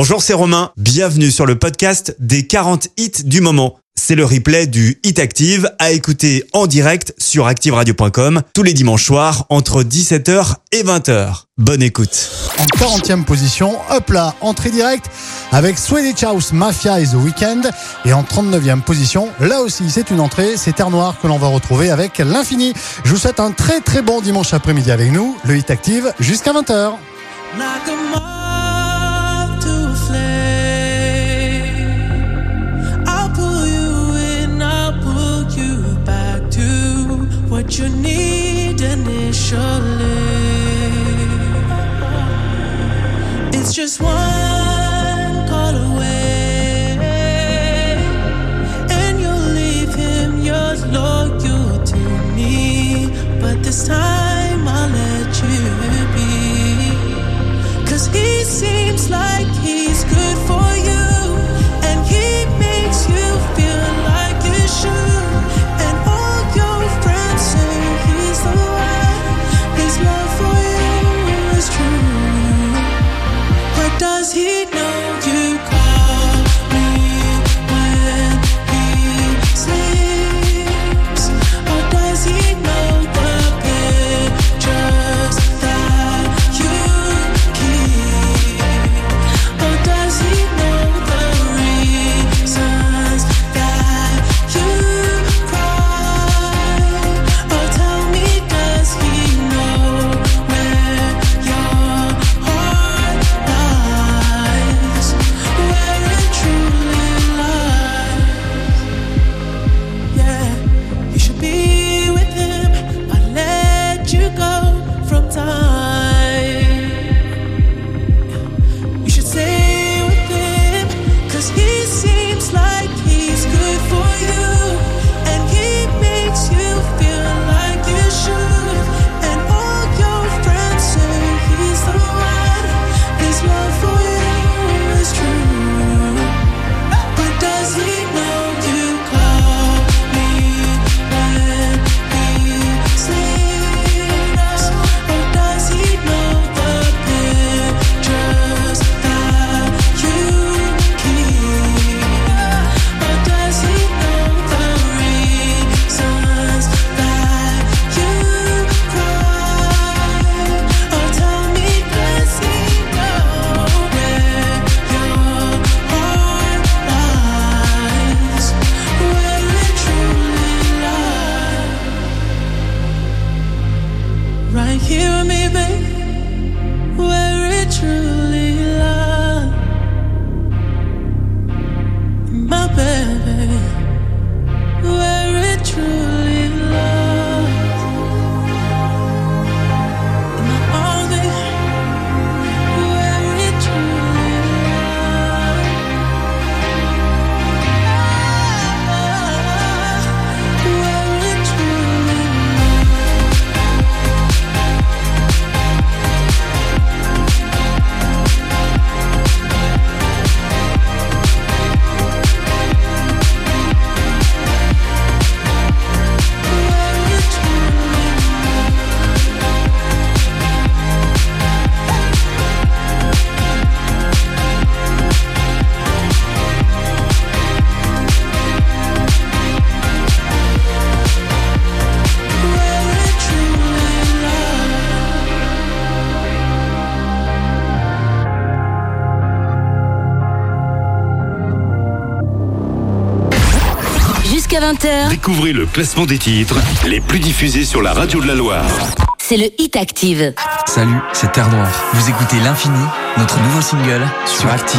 Bonjour, c'est Romain. Bienvenue sur le podcast des 40 hits du moment. C'est le replay du Hit Active à écouter en direct sur activeradio.com tous les dimanches soirs entre 17h et 20h. Bonne écoute. En 40e position, hop là, entrée directe avec Swedish House Mafia et The Weeknd. Et en 39e position, là aussi c'est une entrée, c'est Terre Noire que l'on va retrouver avec l'Infini. Je vous souhaite un très très bon dimanche après-midi avec nous, le Hit Active jusqu'à 20h. What you need initially. It's just one call away, and you'll leave him yours loyal to me. But this time I'll let you be, cause he seems like he's good for you, Découvrez le classement des titres les plus diffusés sur la radio de la Loire. c'est le Hit Active. Salut, c'est Terre Noire. Vous écoutez L'Infini, notre nouveau single sur Active.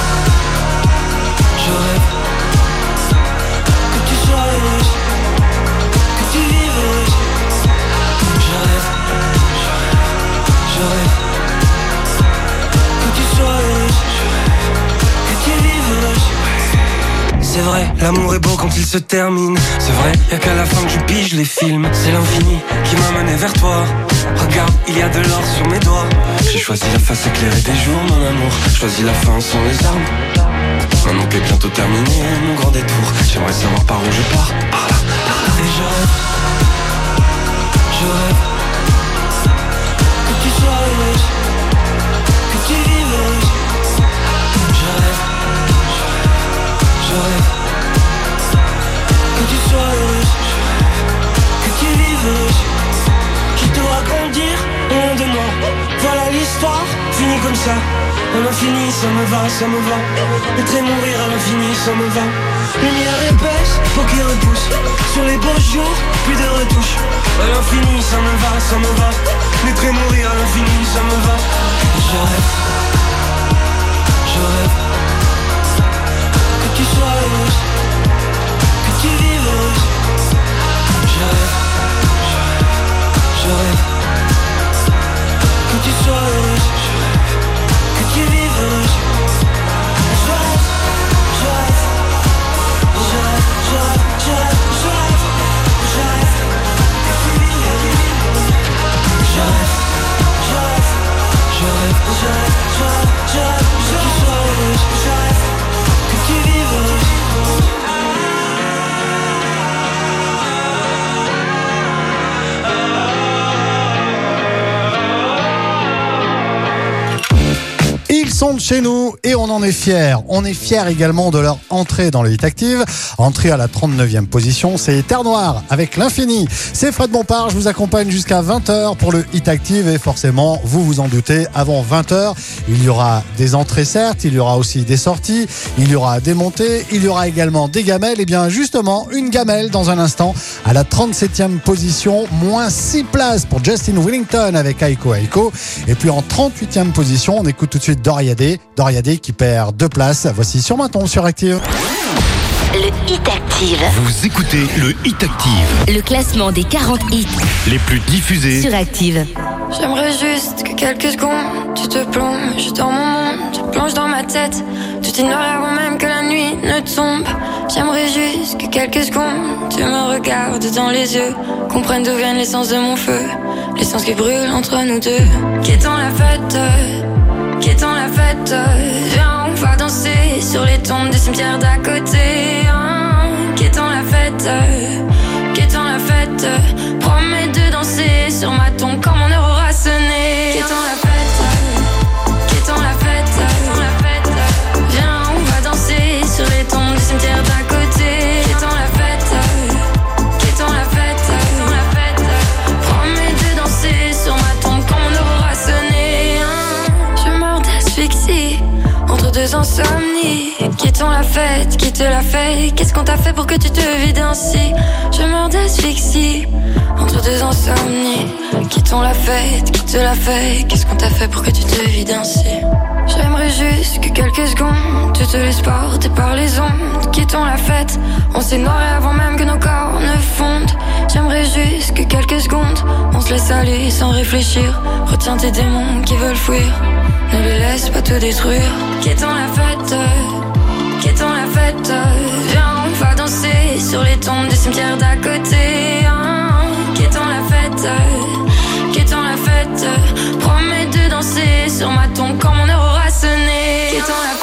C'est vrai, l'amour est beau quand il se termine. C'est vrai, y a qu'à la fin que je pige les films. C'est l'infini qui m'a mené vers toi. Regarde, il y a de l'or sur mes doigts. J'ai choisi la face éclairée des jours, mon amour. Choisi la fin sans les armes. Maintenant qu'est bientôt terminé mon grand détour, j'aimerais savoir par où je pars. Et je rêve, je rêve que tu sois que tu je je que tu sois je rêve que tu vives heureuse. Qui doit grandir au long de moi. Voilà l'histoire, finie comme ça. À l'infini, ça me va, ça me va. Être et mourir à l'infini, ça me va. Lumière épaisse, peau qui repousse. Sur les beaux jours, plus de retouches. À l'infini, ça me va, ça me va. Naître et mourir à l'infini, ça me va. Je rêve, je rêve. Tu de chez nous et on en est fiers. On est fiers également de leur entrée dans le Hit Active. Entrée à la 39e position, c'est Terre Noire avec l'infini. C'est Fred Bompard, je vous accompagne jusqu'à 20h pour le Hit Active et forcément, vous vous en doutez, avant 20h, il y aura des entrées certes, il y aura aussi des sorties, il y aura des montées, il y aura également des gamelles. Et bien justement, une gamelle dans un instant à la 37e position, moins 6 places pour Justin Willington avec Aiko Aiko. Et puis en 38e position, on écoute tout de suite Doriadé. Doriadé qui perd deux places. Voici sur Maton sur Active. Le Hit Active. Vous écoutez le Hit Active, Le classement des 40 hits les plus diffusés. sur Active. J'aimerais juste que quelques secondes, tu te plonges dans mon monde, tu plonges dans ma tête. Tout est noir avant même que la nuit ne tombe. J'aimerais juste que quelques secondes, tu me regardes dans les yeux, comprennent d'où vient l'essence de mon feu, l'essence qui brûle entre nous deux. Qu'étant la fête, qu'étant la fête, viens, on va danser sur les tombes des cimetières d'à côté. hein. Qu'étant la fête, qu'étant la fête, promets de danser sur ma tombe quand mon heure aura sonné. Qu'étant la fête, qu'étant la fête, la fête, viens, on va danser sur les tombes du cimetière d'à côté. Insomnies. Quittons la fête, qui te l'a fait? Qu'est-ce qu'on t'a fait pour que tu te vides ainsi? Je meurs d'asphyxie entre deux insomnies. Quittons la fête, qui te l'a fait? Qu'est-ce qu'on t'a fait pour que tu te vides ainsi? J'aimerais juste que quelques secondes Tu te laisses porter par les ondes Quittons la fête. On s'est noiré avant même que nos corps ne fondent. J'aimerais juste que quelques secondes On se laisse aller sans réfléchir. Retiens tes démons qui veulent fuir. Ne les laisse pas te détruire. Quittons la fête? Viens on va danser Sur les tombes des cimetières d'à côté hein. Quittons la fête Quittons la fête Promets de danser sur ma tombe quand mon heure aura sonné la fête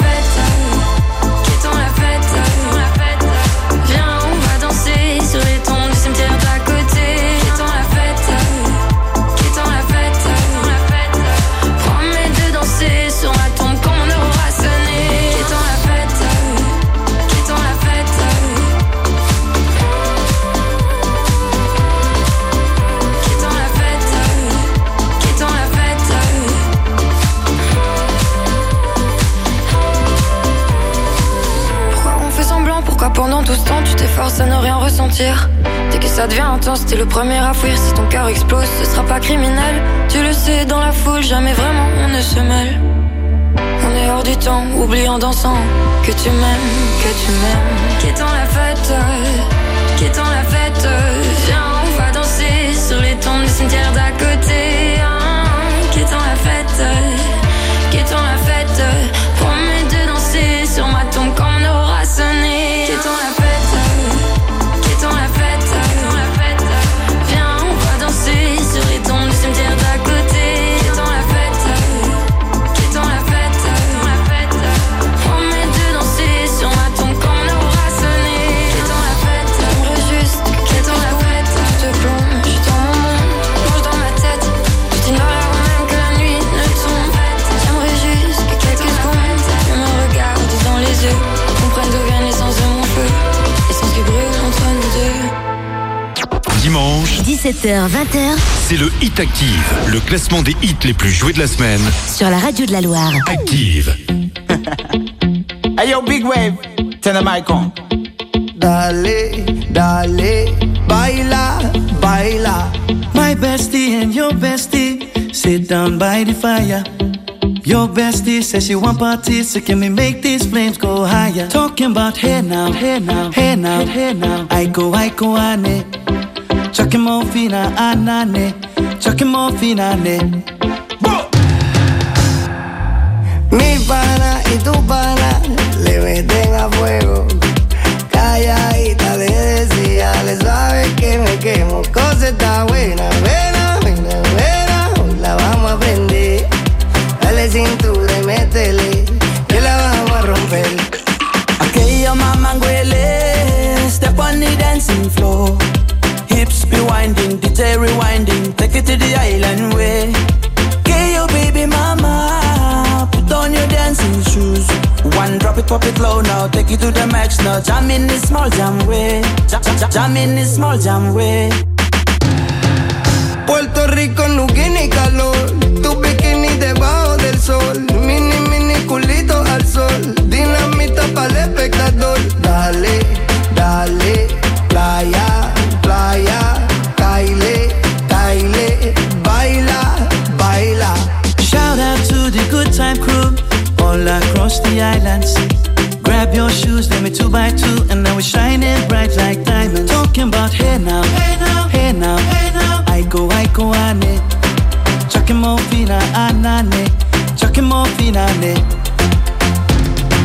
pendant tout ce temps tu t'efforces à ne rien ressentir. Dès que ça devient intense, t'es le premier à fuir Si ton cœur explose, ce sera pas criminel. Tu le sais, dans la foule, jamais vraiment on ne se mêle. On est hors du temps, oublie en dansant Que tu m'aimes, que tu m'aimes. Qu'étant la fête, qu'étant la fête. Viens, on va danser sur les tombes du cimetière d'à côté 17h, 20h C'est le Hit Active, le classement des hits les plus joués de la semaine. sur la radio de la Loire. Active. Hey yo, big wave, turn the mic on. Dale, dale, baila, baila. My bestie and your bestie sit down by the fire. Your bestie says she want parties, so can we make these flames go higher? Talking about hey now, hey now, hey now, hey now. I go, I go, ane. Chucking more fina, anane. Chucking more fina, ane. Mi pana y tu pana le meten a fuego. Calladita le decía, le sabe que me quemo. Cosa está buena, buena, buena, buena. Hoy la vamos a prender. Dale cintura y métele, que la vamos a romper. Aquello mamanguele, step on the dancing floor. Winding, DJ rewinding, take it to the island way. Okay, yo, baby mama, put on your dancing shoes. One drop it, pop it low now, take it to the max now. Jam in this small jam way, jam, jam, jam in this small jam way. Puerto Rico no tiene calor, tu bikini debajo del sol, mini mini culito al sol, dinamita para el espectador. Dale, dale, playa, time crew all across the islands. Grab your shoes, let me two by two, and now we're shining bright like diamonds. Talking about hey now, hey now, hey now, hey now. I go, I go, ane. Chucking more fina, anane. Chucking more fina, ane.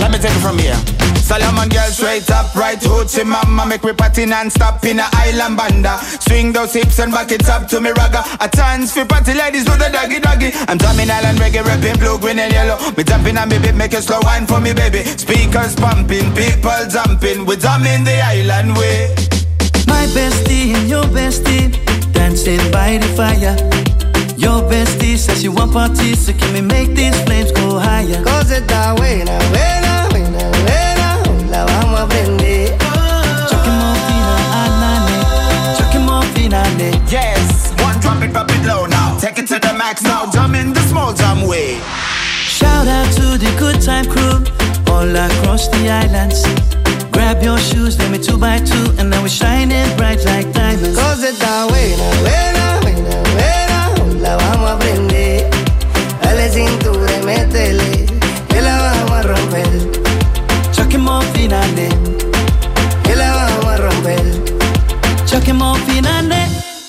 Let me take it from here. Solomon girl straight up, right hoochie mama. Make me party non-stop in a island banda. Swing those hips and back it up to me ragga. A chance for party ladies do the doggy doggy. I'm drumming island reggae, rapping blue, green and yellow. Me jumping on me beat, make a slow wine for me baby. Speakers pumping, people jumping. We drumming the island way. My bestie and your bestie dancing by the fire. Your bestie says she want parties, so can we make these flames go higher? Cosa está buena, buena, buena, ane. Yes, one drop it, drop it low now Take it to the max now, jam in the small jam way Shout out to the good time crew all across the islands. Grab your shoes, let me two by two, and now we're shining bright like diamonds. Está buena, buena, buena, buena. Hoy la vamos a prender.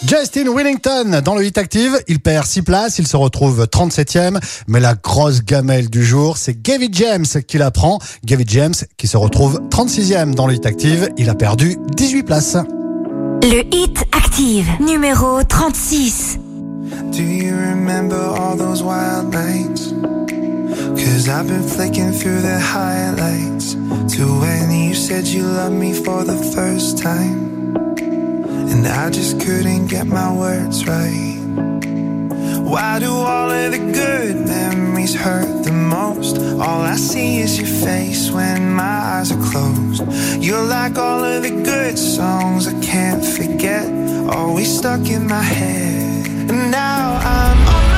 Justin Willington dans le Hit Active, il perd 6 places, il se retrouve 37e, mais la grosse gamelle du jour, c'est Gavin James qui la prend. Gavin James qui se retrouve 36e dans le Hit Active, il a perdu 18 places. Le Hit Active, numéro 36. Do you remember all those wild nights? Cause I've been flicking through the highlights to when you said you loved me for the first time. And I just couldn't get my words right. Why do all of the good memories hurt the most? All I see is your face when my eyes are closed. You're like all of the good songs I can't forget, always stuck in my head. And now I'm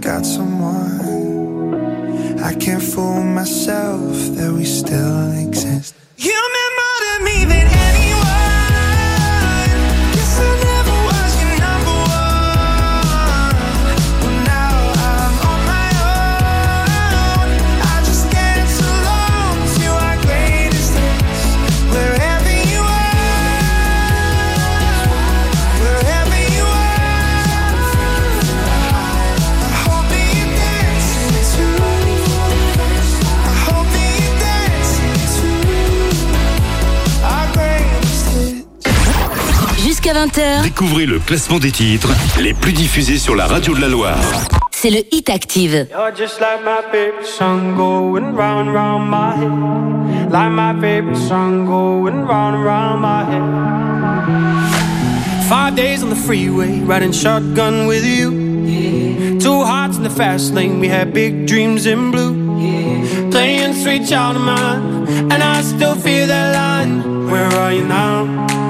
got someone. I can't fool myself that we still exist. You meant more to me than Jusqu'à 20h, Découvrez le classement des titres les plus diffusés sur la radio de la Loire. c'est le Hit Active. You're just like my favorite song going round round my head. Like my favorite song going round round my head. Five days on the freeway, riding shotgun with you. Two hearts in the fast lane, we had big dreams in blue. Playing sweet child of mine, and I still feel that line. Where are you now?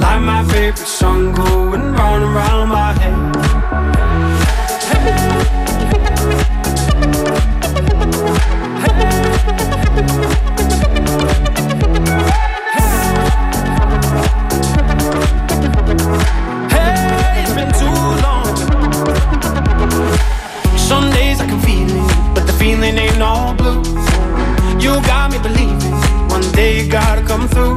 Like my favorite song going round and round my head. Hey, it's been too long. Some days I can feel it, but the feeling ain't all blue. You got me believing one day you gotta come through.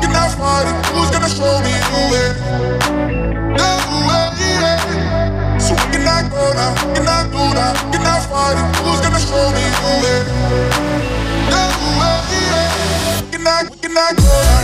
cannot fight it. Who's gonna show me the way? The way. So we cannot go now, cannot do that, cannot fight it. Who's gonna show me the way? The way. We cannot, we cannot go now.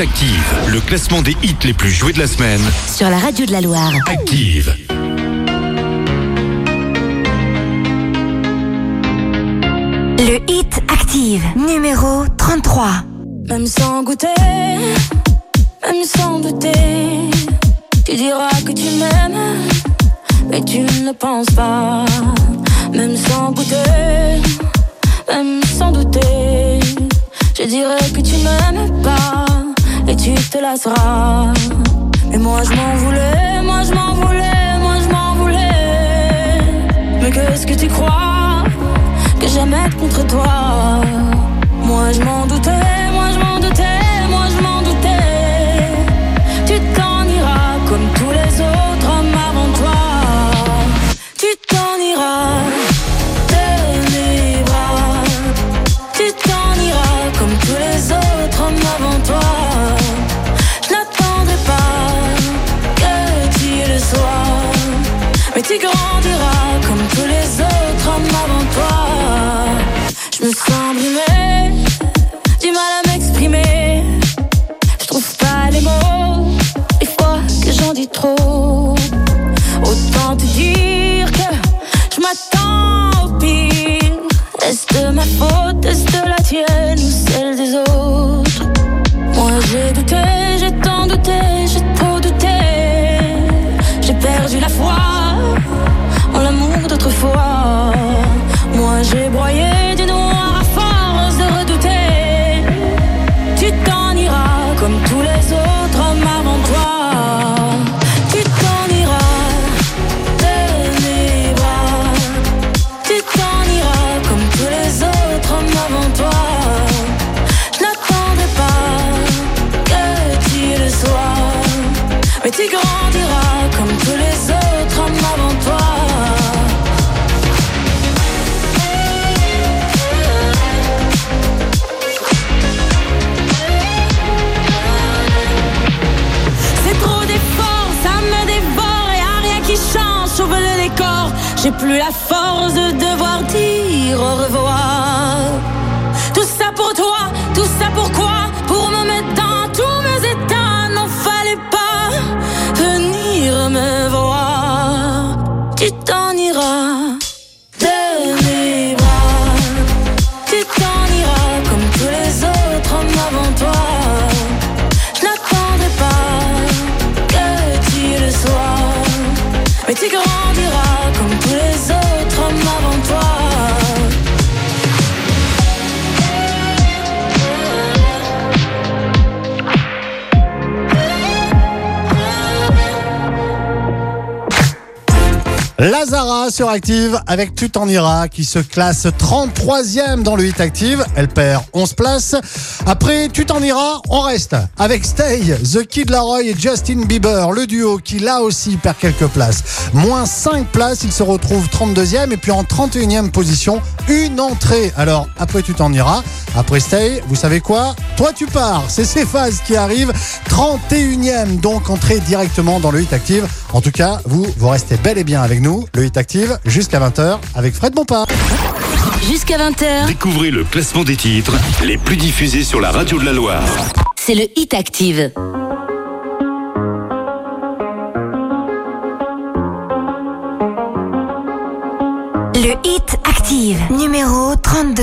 Active, le classement des hits les plus joués de la semaine. sur la radio de la Loire. Active. Le hit active numéro 33. Même sans goûter, même sans douter, tu diras que tu m'aimes, mais tu ne le penses pas. Même sans goûter, même sans douter, je dirais que tu m'aimes tu te lasseras. Mais moi je m'en voulais, moi je m'en voulais, moi je m'en voulais. Mais qu'est-ce que tu crois que j'aimais contre toi? Moi je m'en doutais, moi je m'en doutais, moi je m'en doutais. Tu t'en iras comme mon toit plus la force de devoir dire au revoir. Tout ça pour toi, tout ça pourquoi Pour me mettre dans tous mes états, n'en fallait pas venir me voir. Tu t'en iras Lazara sur Active avec Tu t'en iras qui se classe 33e dans le hit Active. Elle perd 11 places. Après Tu t'en iras, on reste avec Stay, The Kid Laroi et Justin Bieber, le duo qui là aussi perd quelques places. Moins 5 places, il se retrouve 32e et puis en 31e position, une entrée. Alors après Tu t'en iras, après Stay, vous savez quoi? Toi tu pars, c'est ces phases qui arrivent. 31e donc entrée directement dans le hit Active. En tout cas, vous, vous restez bel et bien avec nous. Le hit Active jusqu'à 20h avec Fred Bompard. Jusqu'à 20h, Découvrez le classement des titres les plus diffusés sur la radio de la Loire. c'est le Hit Active. Le hit active numéro 32.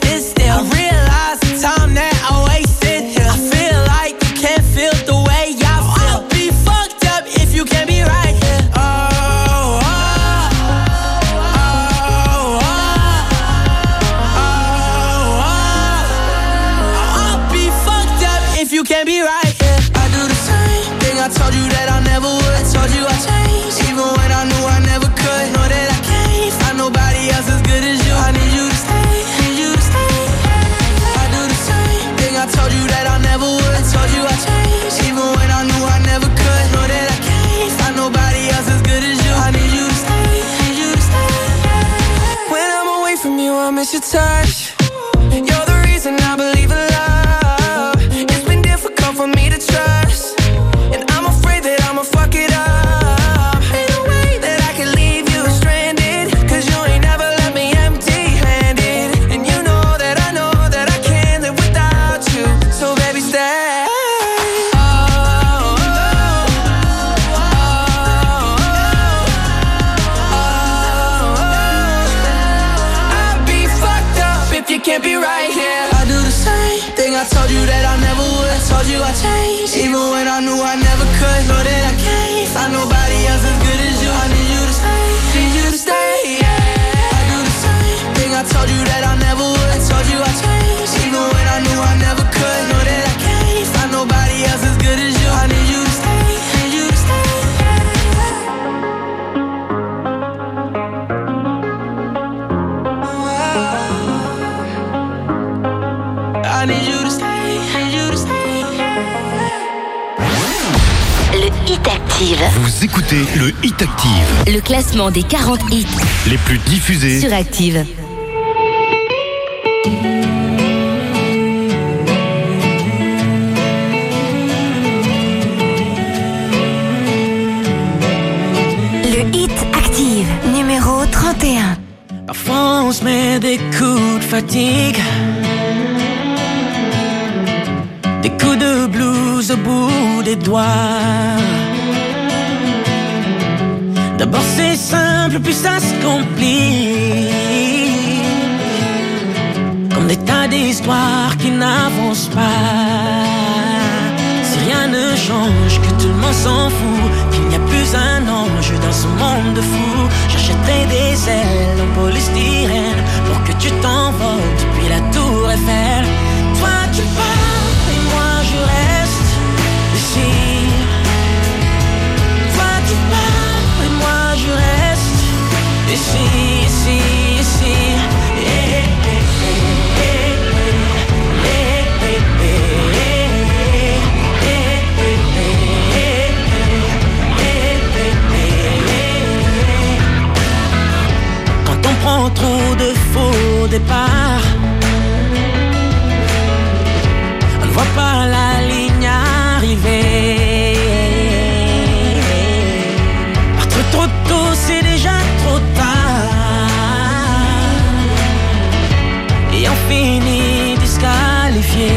touch. Active. Vous écoutez le Hit Active, Le classement des 40 hits les plus diffusés. sur Active. Le Hit Active, numéro 31. Parfois on se met des coups de fatigue Des coups de blues au bout des doigts D'abord c'est simple puis ça se complique. Comme des tas d'histoires qui n'avancent pas. Si rien ne change, que tout le monde s'en fout Qu'il n'y a plus un ange dans ce monde de fous J'achèterai des ailes en polystyrène Pour que tu t'envoles depuis la tour Eiffel. Toi tu pars et moi je reste ici Quand on prend trop de faux départs, on ne voit pas la Finit disqualifié.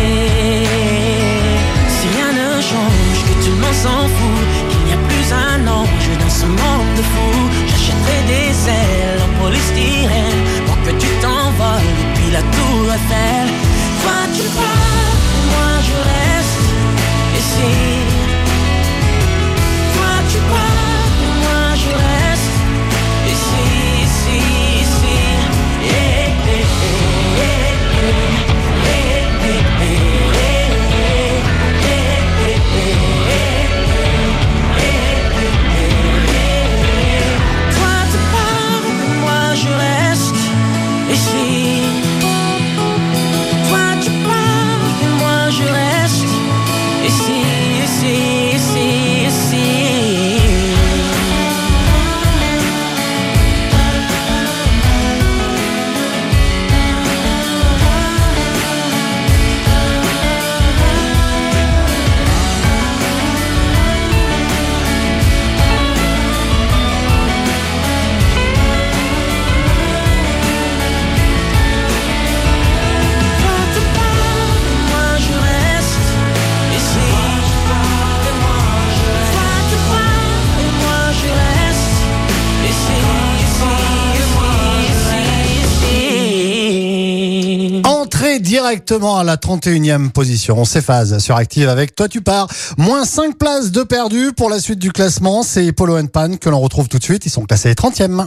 Si rien ne change, que tout le monde s'en fout, qu'il n'y a plus un ange dans ce monde de fous, j'achèterai des ailes en polystyrène pour que tu t'envoles depuis la tour Eiffel. Toi tu pars, moi je reste ici. Directement à la 31e position. On s'efface sur Active avec Toi tu pars. Moins 5 places de perdu pour la suite du classement. C'est Polo and Pan que l'on retrouve tout de suite. Ils sont classés 30e.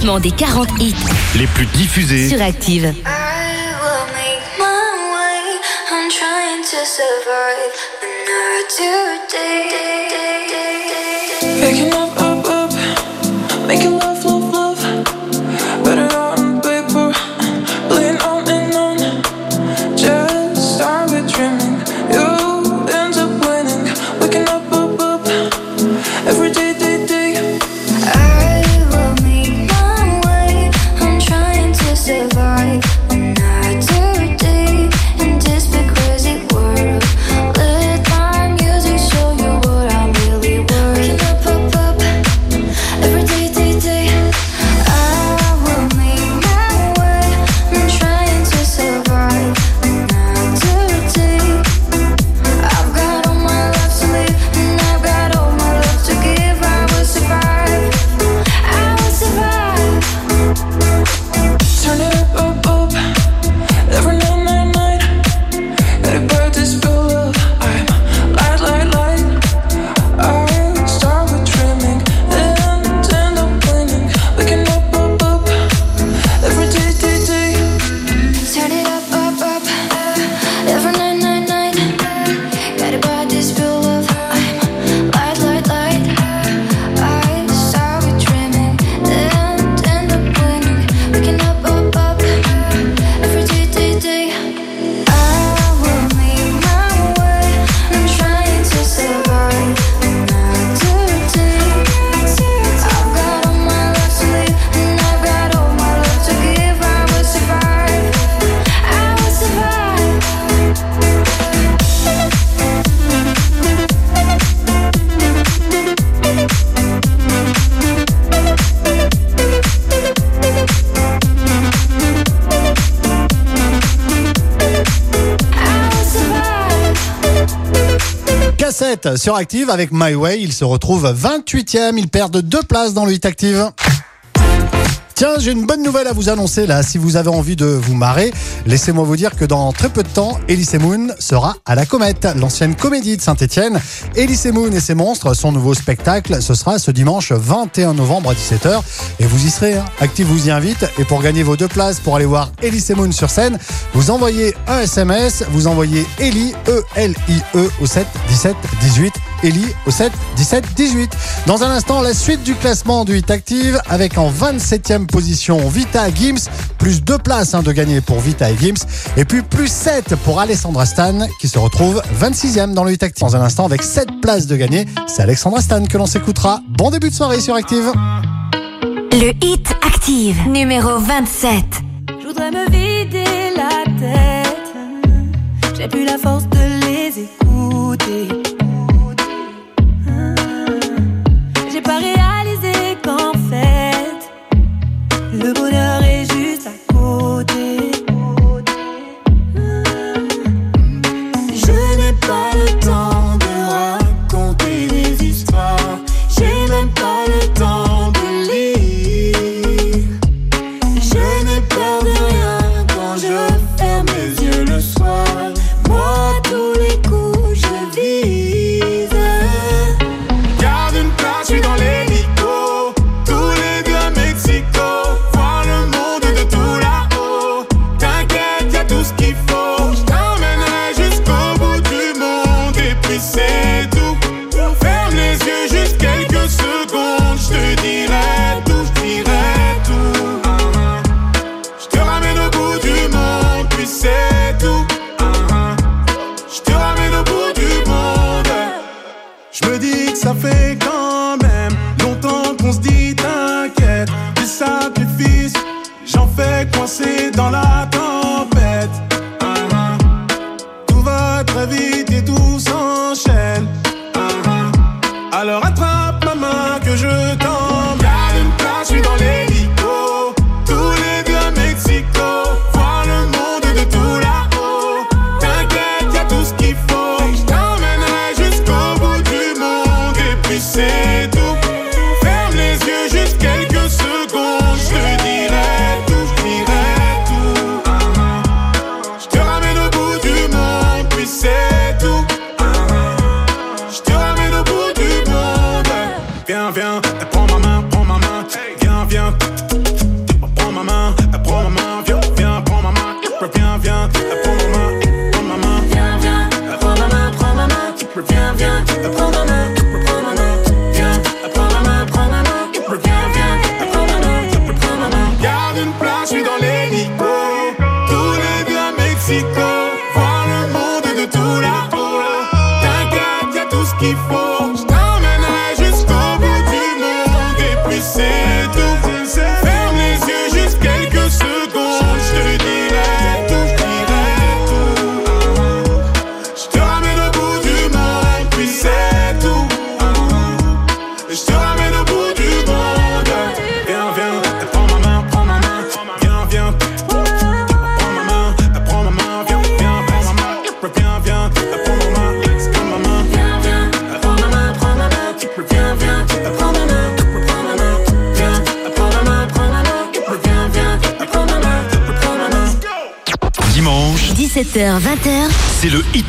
classement des 40 hits les plus diffusés sur Active. Every day sur Active avec My Way. Ils se retrouvent 28e. Ils perdent deux places dans le Hit Active. Tiens, j'ai une bonne nouvelle à vous annoncer là. Si vous avez envie de vous marrer, laissez-moi vous dire que dans très peu de temps, Elise Moon sera à la Comète, l'ancienne comédie de Saint-Etienne. Elise Moon et ses monstres, son nouveau spectacle, ce sera ce dimanche 21 novembre à 17h. Et vous y serez, hein. Active vous y invite. Et pour gagner vos deux places pour aller voir Elise Moon sur scène, vous envoyez un SMS, vous envoyez Elie E L I E au 7 17 18. Ellie au 7, 17, 18. Dans un instant, la suite du classement du Hit Active avec en 27e position Vita Gims, plus 2 places hein, de gagner pour Vita et Gims, et puis plus 7 pour Alessandra Stan qui se retrouve 26e dans le Hit Active. Dans un instant, avec 7 places de gagner, c'est Alexandra Stan que l'on s'écoutera. Bon début de soirée sur Active. Le Hit Active, numéro 27.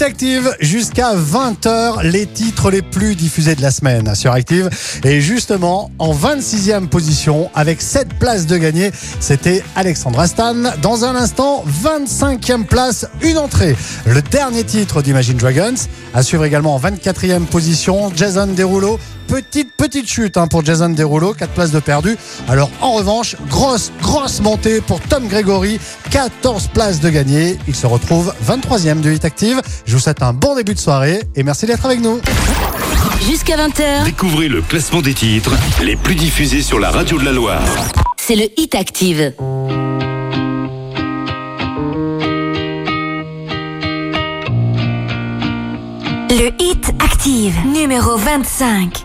Active jusqu'à 20h, les titres les plus diffusés de la semaine sur Active. Et justement, en 26e position, avec 7 places de gagné, c'était Alexandre Astan. Dans un instant, 25e place, une entrée. Le dernier titre d'Imagine Dragons. À suivre également en 24e position, Jason Derulo. Petite, petite chute hein, pour Jason Derulo, 4 places de perdu. Alors en revanche, grosse, grosse montée pour Tom Gregory, 14 places de gagné. Il se retrouve 23e de Hit Active. Je vous souhaite un bon début de soirée et merci d'être avec nous. Jusqu'à 20h, Découvrez le classement des titres les plus diffusés sur la radio de la Loire. c'est le Hit Active. Le Hit Active, numéro 25.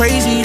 crazy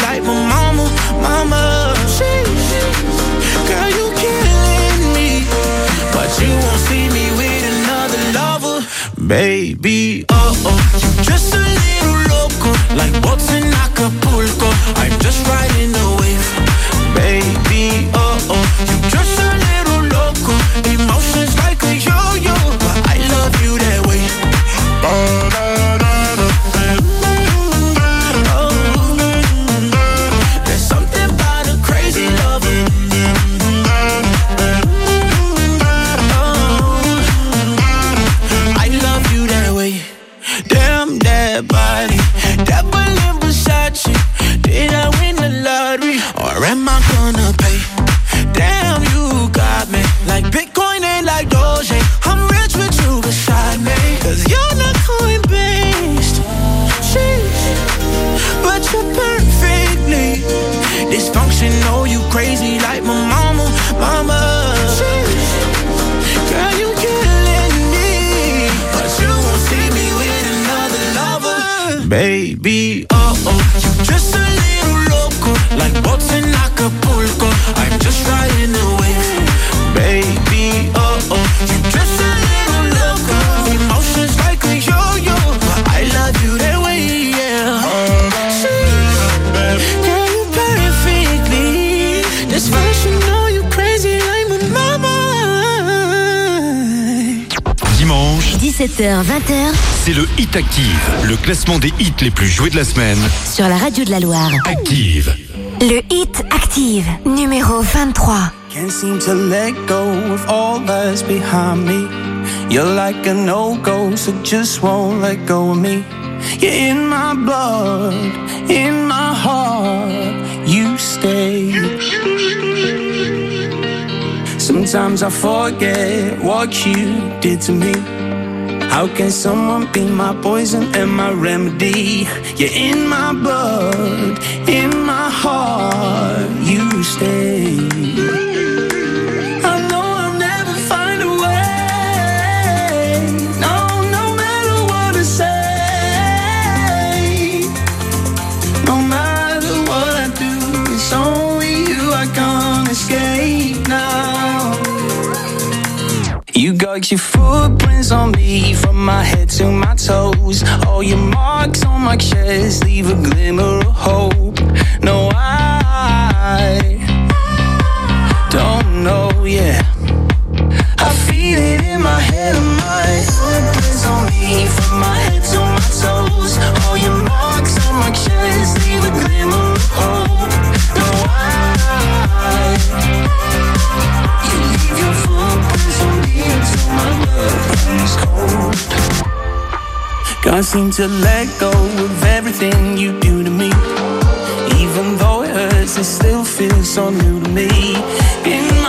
19h, 20h. C'est le Hit Active, le classement des hits les plus joués de la semaine. Sur la radio de la Loire. Active. Le Hit Active, numéro 23. Can't seem to let go of all that's behind me. You're like a no-go, so just won't let go of me. You're in my blood, in my heart. You stay. Sometimes I forget what you did to me. How can someone be my poison and my remedy? You're in my blood says leave a Can't seem to let go of everything you do to me. Even though it hurts, it still feels so new to me. In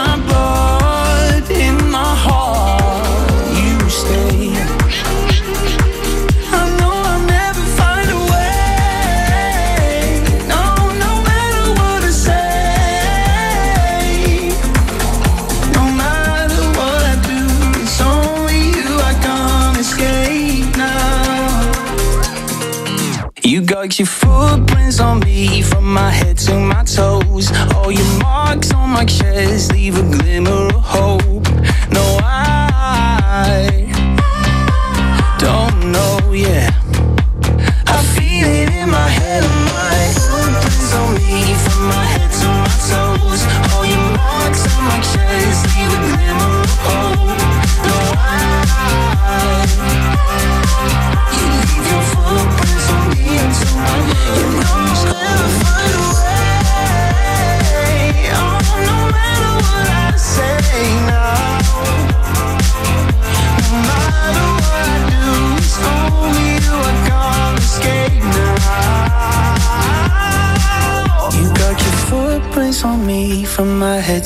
leave a glimpse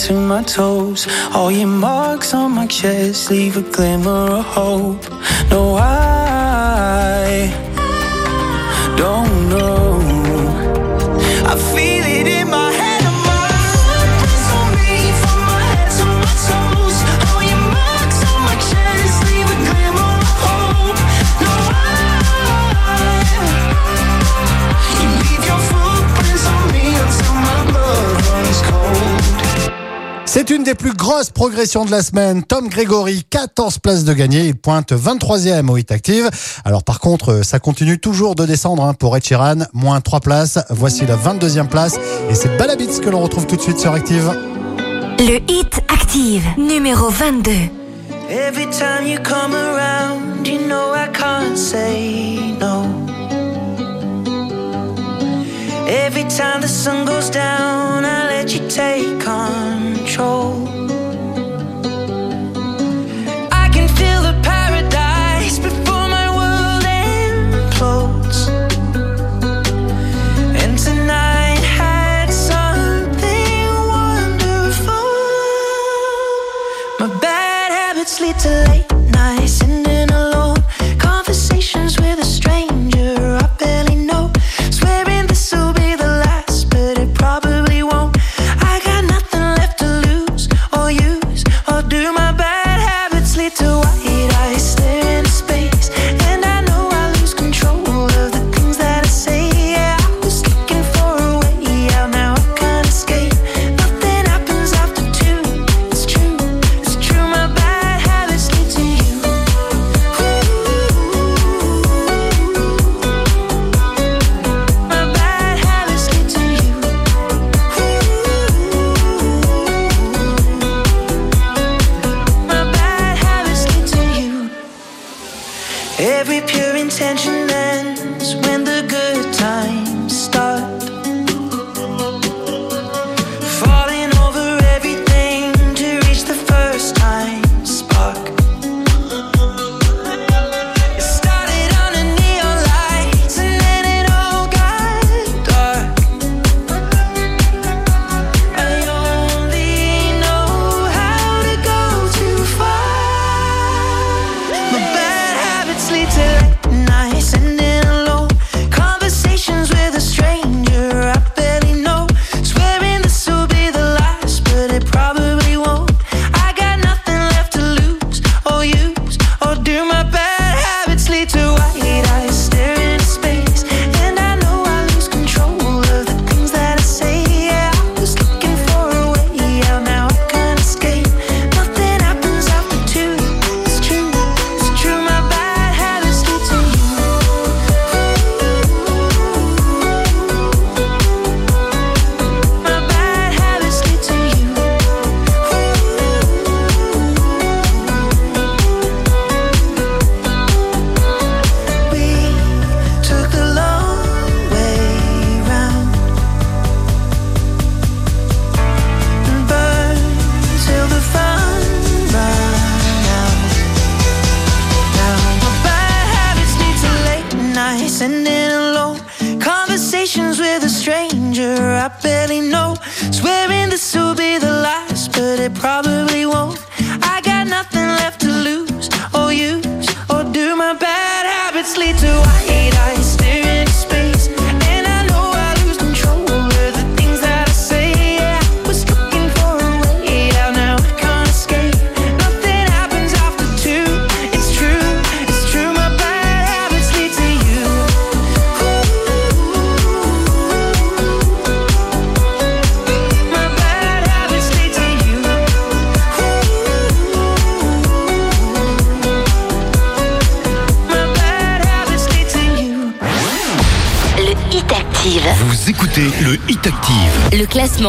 to my toes. All your marks on my chest leave a glimmer of hope. No, I plus grosses progressions de la semaine, Tom Gregory, 14 places de gagné, il pointe 23e au Hit Active. Alors par contre, ça continue toujours de descendre hein, pour Ed Sheeran, moins 3 places. Voici la 22e place et c'est Balabits que l'on retrouve tout de suite sur Active. Le Hit Active, numéro 22. Every time you come around, you know I can't say no. Every time the sun goes down, I let you take on. control.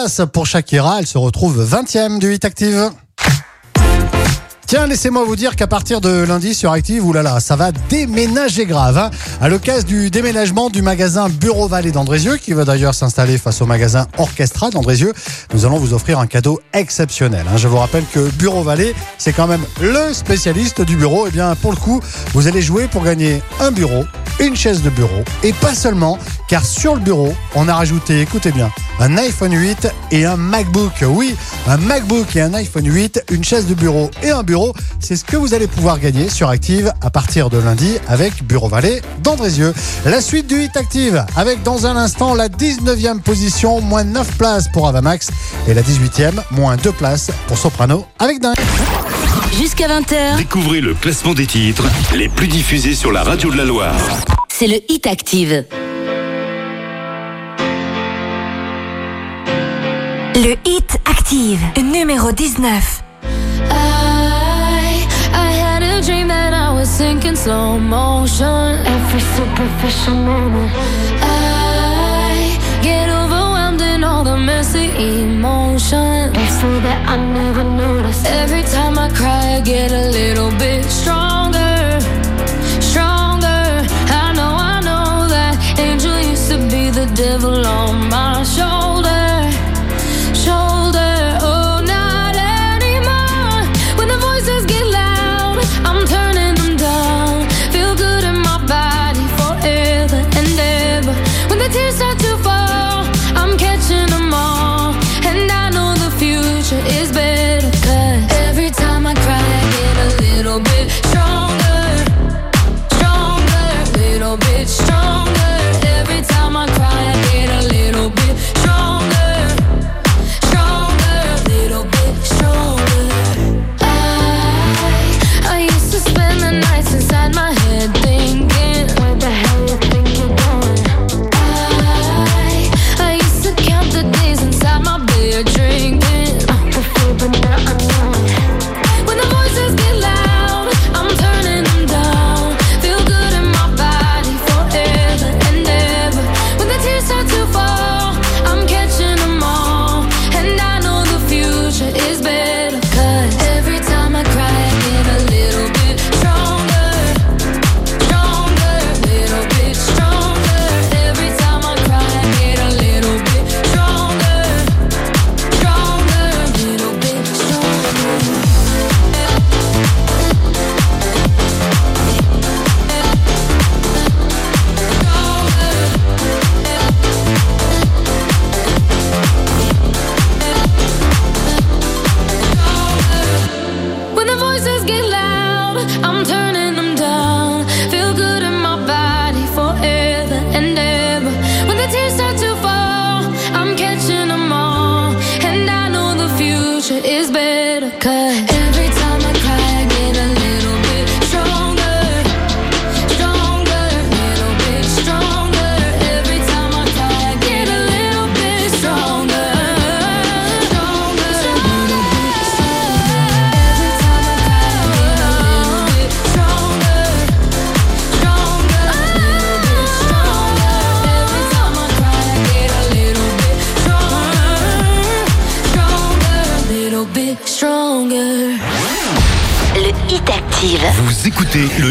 11 places pour Shakira. Elle se retrouve 20e du 8 Active. Tiens, laissez-moi vous dire qu'à partir de lundi sur Active, oulala, ça va déménager grave. Hein à l'occasion du déménagement du magasin Bureau Vallée d'Andrézieux, qui va d'ailleurs s'installer face au magasin Orchestra d'Andrézieux, nous allons vous offrir un cadeau exceptionnel. hein. Je vous rappelle que Bureau Vallée, c'est quand même le spécialiste du bureau. Et bien, pour le coup, vous allez jouer pour gagner un bureau, une chaise de bureau, et pas seulement, car sur le bureau, on a rajouté, écoutez bien, un iPhone 8 et un MacBook. Oui, un MacBook et un iPhone 8, une chaise de bureau et un bureau, c'est ce que vous allez pouvoir gagner sur Active à partir de lundi avec Bureau Vallée d'Andrézieux. La suite du Hit Active avec dans un instant la 19e position, moins 9 places pour Avamax et la 18e, moins 2 places pour Soprano avec Dingue. Jusqu'à 20h. Découvrez le classement des titres les plus diffusés sur la radio de la Loire. C'est le Hit Active. Le Hit Active, numéro 19. Ah. was sinking slow motion. Every superficial moment I get overwhelmed in all the messy emotions. So that I never noticed. Every time I cry I get a little bit stronger Stronger. I know, I know that angel used to be the devil on my shoulder.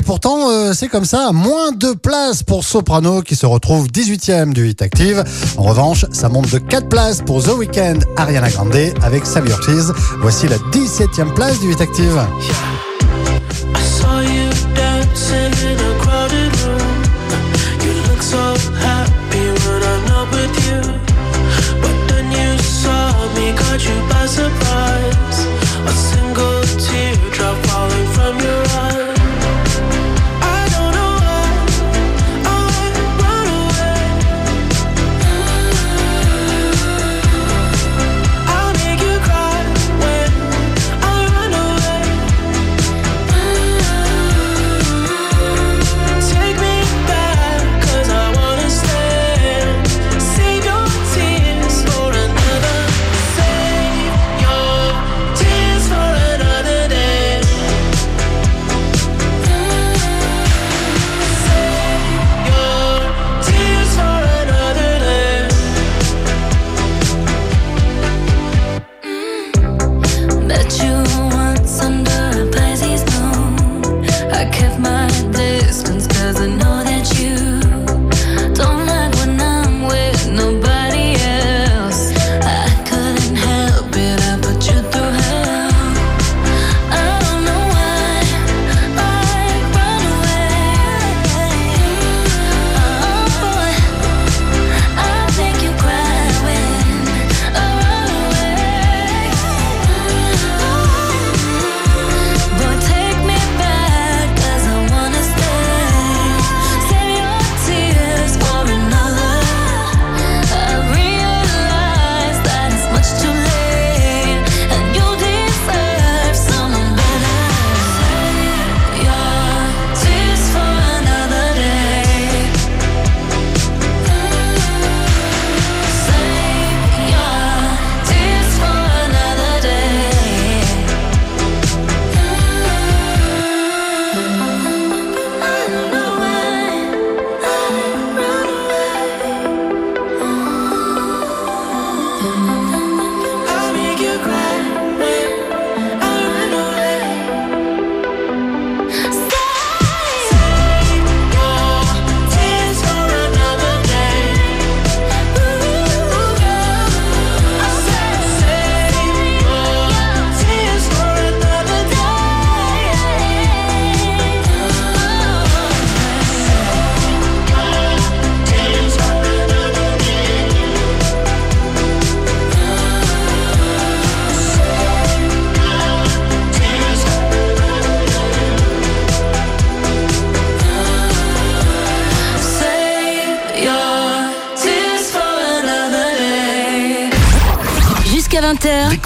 Et pourtant, euh, c'est comme ça. Moins de places pour Soprano qui se retrouve 18e du Hit Active. En revanche, ça monte de 4 places pour The Weeknd, Ariana Grande avec Save Your Tears. Voici la 17e place du Hit Active.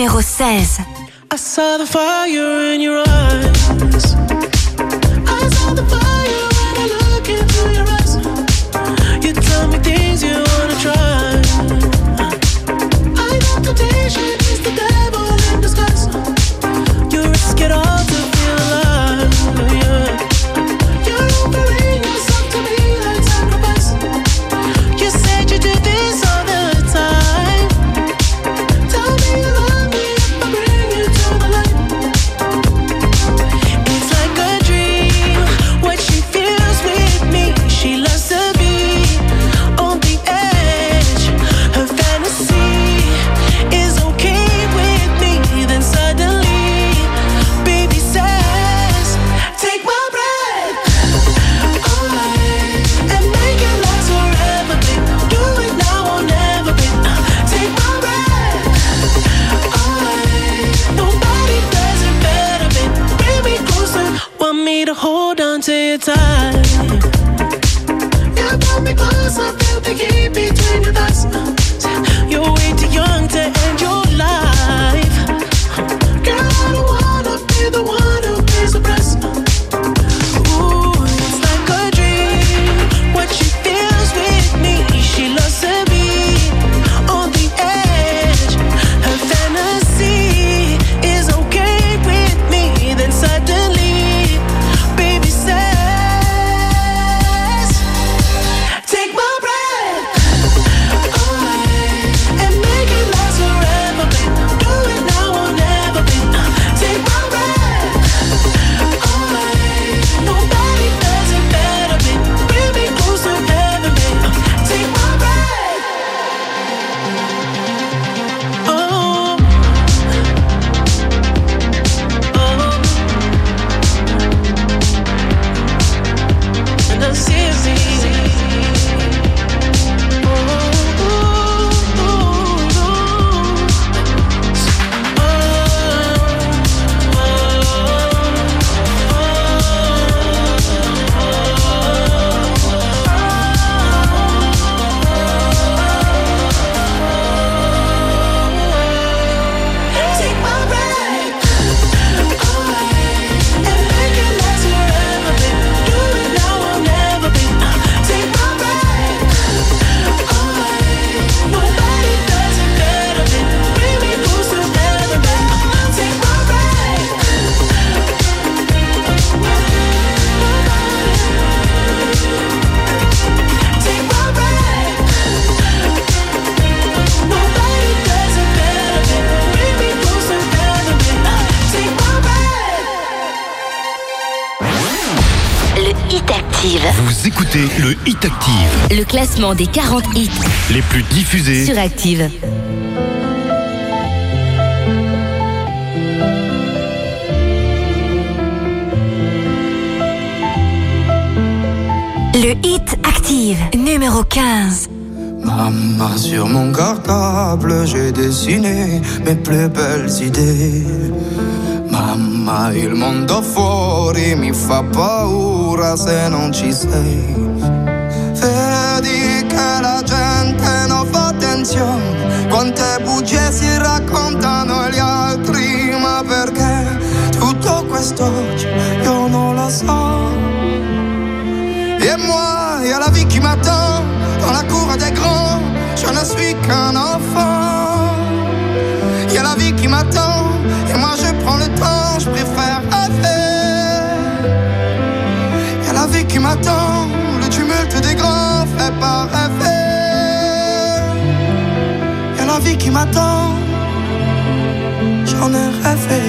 numéro 16. I saw the fire in your eyes. Classement des 40 hits Les plus diffusés. sur Active. Le Hit Active, numéro 15. Maman, sur mon cartable, j'ai dessiné mes plus belles idées. Mamma, il mondo fuori mi fa paura se non ci sei. Attenzione, quante bugie si raccontano agli altri, ma perché tutto questo io non lo so. Et moi, a la vie qui m'attend dans la cour des grands. Je ne suis qu'un enfant. Vie qui m'attend, j'en ai rêvé.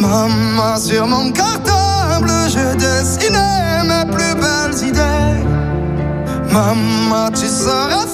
Maman, sur mon cartable, je dessinais mes plus belles idées. Maman, tu seras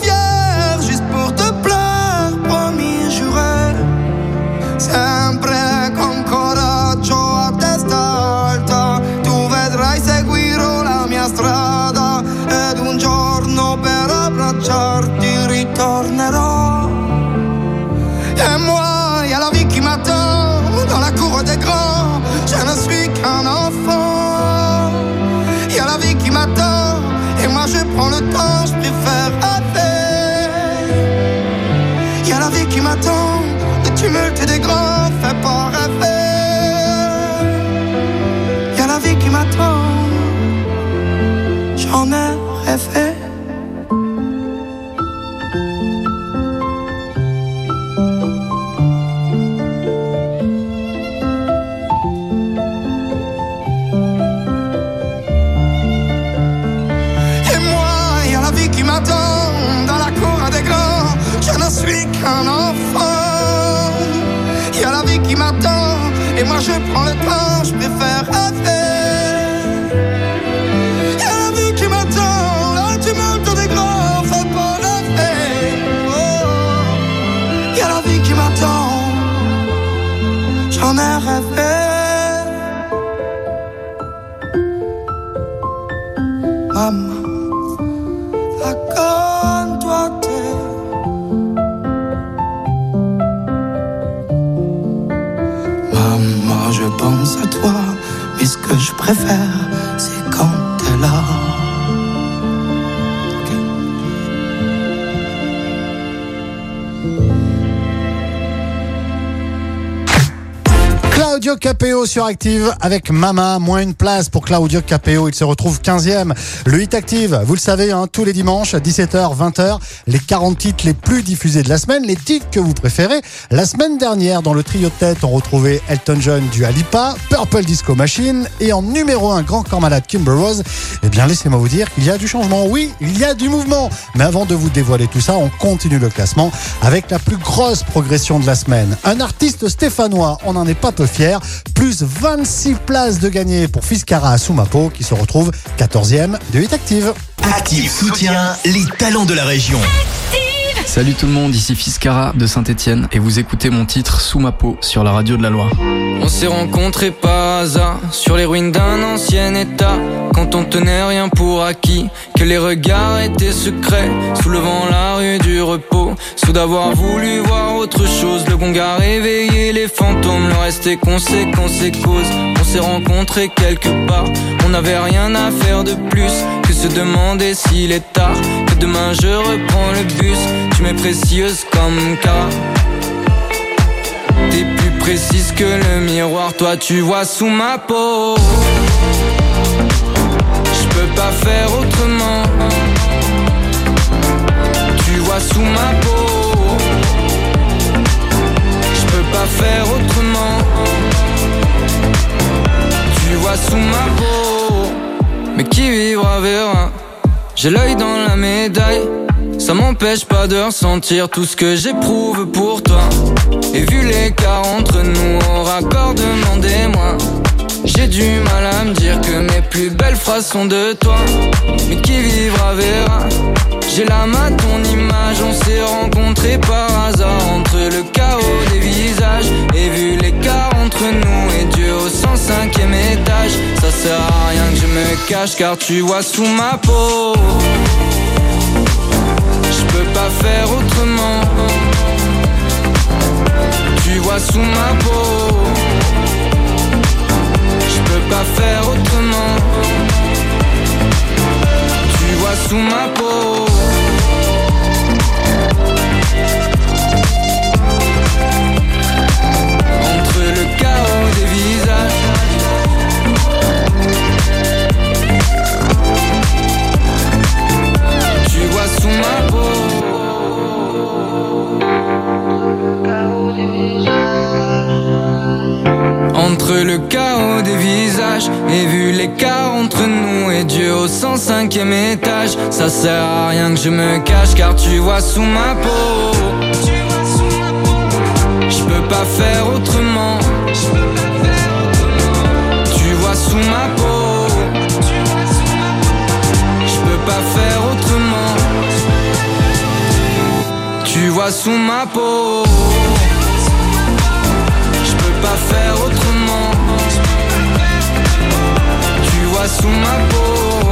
et moi je prends le temps, je préfère Claudio Capeo sur Active avec Mama, moins une place pour Claudio Capeo. Il se retrouve 15e. Le Hit Active, vous le savez, hein, tous les dimanches, 17h, 20h, les 40 titres les plus diffusés de la semaine, les titres que vous préférez. La semaine dernière, dans le trio de tête, on retrouvait Elton John du Alipa, Purple Disco Machine et en numéro 1, Grand Corps Malade Kimber Rose. Eh bien, laissez-moi vous dire qu'il y a du changement. Oui, il y a du mouvement. Mais avant de vous dévoiler tout ça, on continue le classement avec la plus grosse progression de la semaine. Un artiste stéphanois, on n'en est pas peu fier. Plus 26 places de gagné pour Fiscara à Soumapo qui se retrouve 14e de Hit Active. Active soutient les talents de la région. Salut tout le monde, ici Fiscara de Saint-Etienne et vous écoutez mon titre Sous ma peau sur la radio de la Loire. On s'est rencontrés par hasard sur les ruines d'un ancien état. Quand on tenait rien pour acquis, que les regards étaient secrets, soulevant la rue du repos. Sous d'avoir voulu voir autre chose, le gong a réveillé les fantômes. Le reste est conséquence et cause. On s'est rencontrés quelque part, on n'avait rien à faire de plus que se demander s'il est tard. Demain je reprends le bus, tu m'es précieuse comme cas. T'es plus précise que le miroir, toi tu vois sous ma peau. Je peux pas faire autrement. Tu vois sous ma peau. Je peux pas faire autrement. Tu vois sous ma peau. Mais qui vivra verra. J'ai l'œil dans la médaille, ça m'empêche pas de ressentir tout ce que j'éprouve pour toi. Et vu les l'écart entre nous, au raccord, demandez-moi. J'ai du mal à me dire que mes plus belles phrases sont de toi. Mais qui vivra verra. J'ai la main ton image, on s'est rencontrés par hasard entre le chaos des visages. Et vu l'écart entre nous et mon cinquième étage. Ça sert à rien que je me cache car tu vois sous ma peau Je peux pas faire autrement. Tu vois sous ma peau Je peux pas faire autrement. Tu vois sous ma peau. Le chaos des visages et vu l'écart entre nous et Dieu au 105ème étage, ça sert à rien que je me cache car tu vois sous ma peau. Je peux pas faire autrement. Tu vois sous ma peau. Je peux pas faire autrement. Tu vois sous ma peau. su my bocca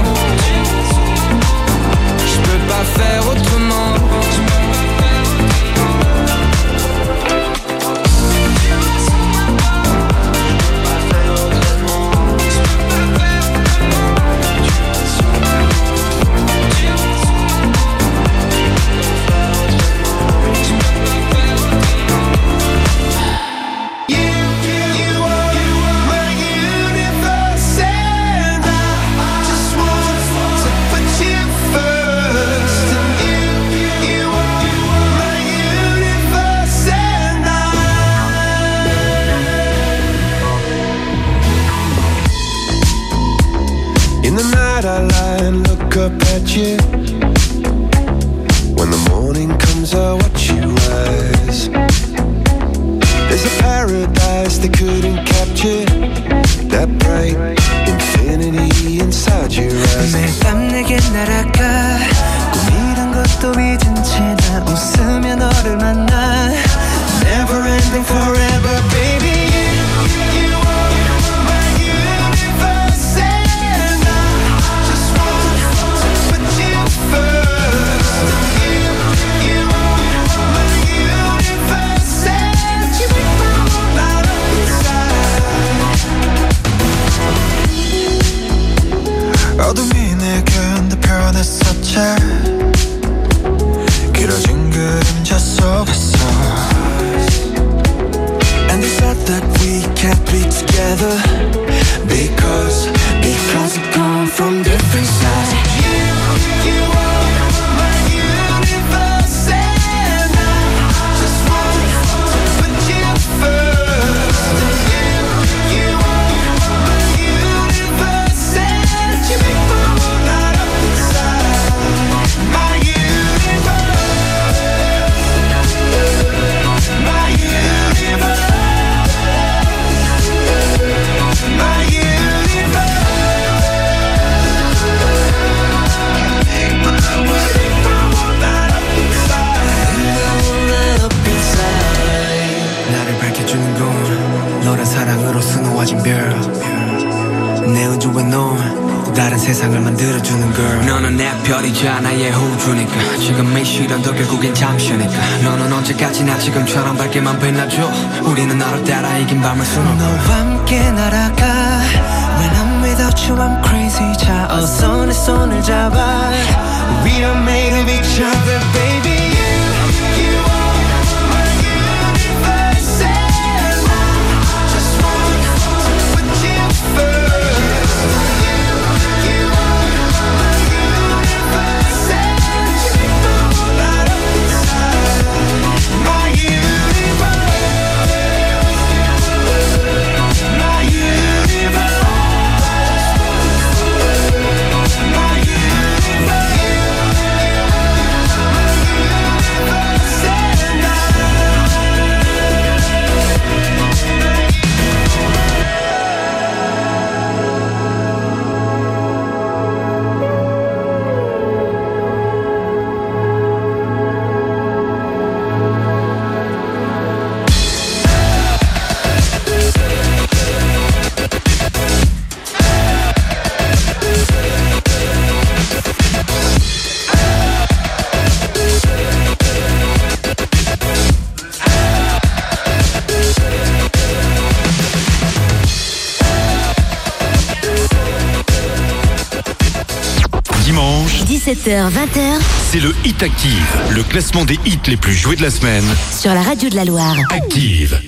Hit Active, le classement des hits les plus joués de la semaine. sur la radio de la Loire. Active.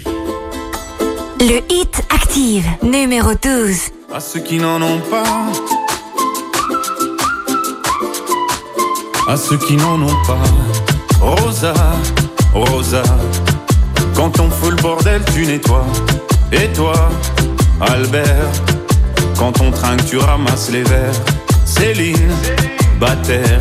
Le hit active, numéro 12. À ceux qui n'en ont pas. À ceux qui n'en ont pas. Rosa, Rosa. Quand on fout le bordel, tu nettoies. Et toi, Albert. Quand on trinque, tu ramasses les verres. Céline, Bataire.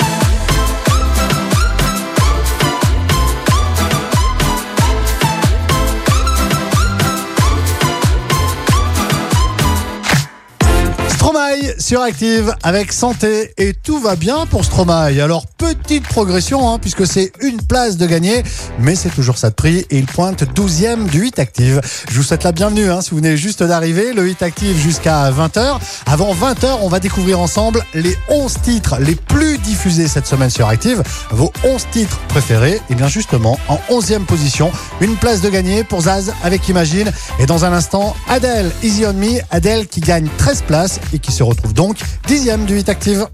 Stromae sur Active avec santé et tout va bien pour Stromae. Alors petite progression hein, puisque c'est une place de gagner mais c'est toujours ça de prix et il pointe 12e du 8 Active. Je vous souhaite la bienvenue hein, si vous venez juste d'arriver. Le 8 Active jusqu'à 20h. Avant 20h on va découvrir ensemble les 11 titres les plus diffusés cette semaine sur Active. Vos 11 titres préférés. Et bien justement en 11e position une place de gagner pour Zaz avec Imagine et dans un instant Adèle Easy on Me. Adèle qui gagne 13 places qui se retrouve donc 10e du 8 Active.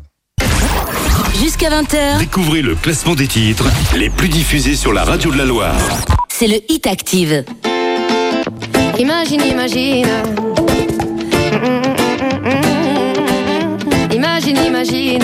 Jusqu'à 20h, Découvrez le classement des titres les plus diffusés sur la radio de la Loire. c'est le Hit Active. Imagine, imagine. Imagine, imagine.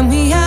when we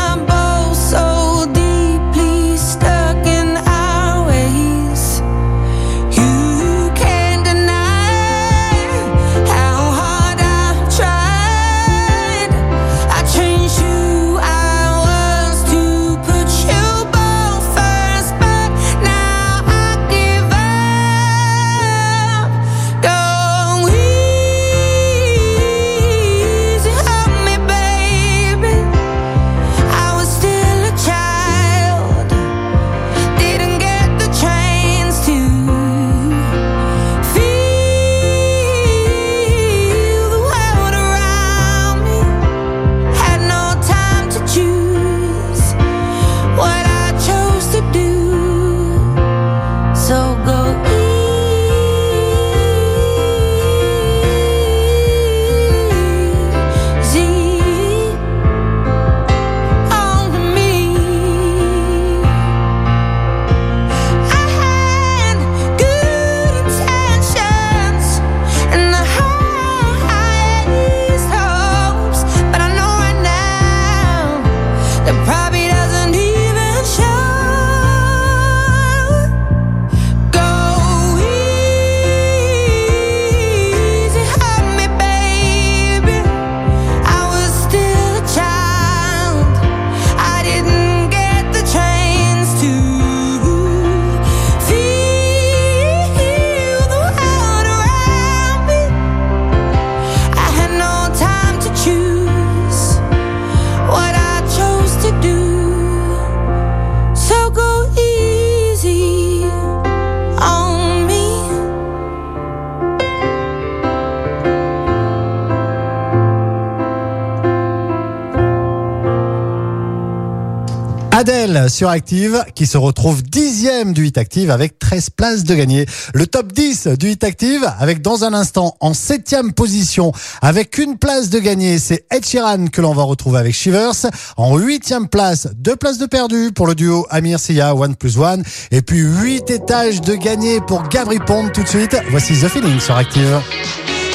sur Active qui se retrouve dixième du Hit Active avec 13 places de gagné. Le top 10 du Hit Active avec dans un instant en septième position avec une place de gagné, c'est Ed Sheeran que l'on va retrouver avec Shivers. En huitième place, deux places de perdu pour le duo Amir Sia One Plus One. Et puis huit étages de gagné pour Gabri Pond tout de suite. Voici The Feeling sur Active.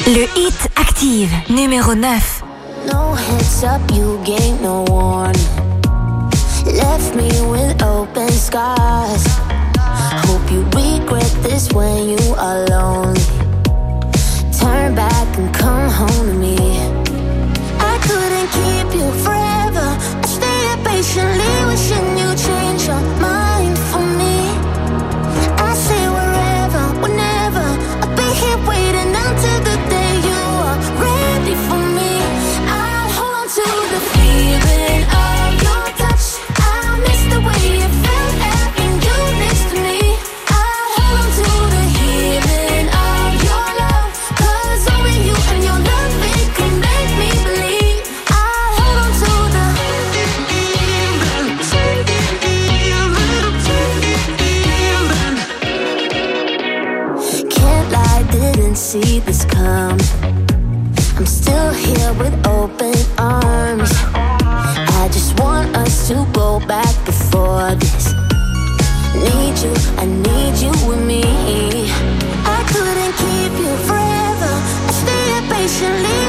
Le Hit Active, numéro 9. No heads up, you gave no warning. Left me with open scars. Hope you regret this when you are lonely. Turn back and come home to me. I couldn't keep you forever. I stayed patiently wishing you change your mind for me. I say wherever, whenever. I'll be here waiting until see this coming. I'm still here with open arms. I just want us to go back before this. Need you, I need you with me. I couldn't keep you forever. I stayed patiently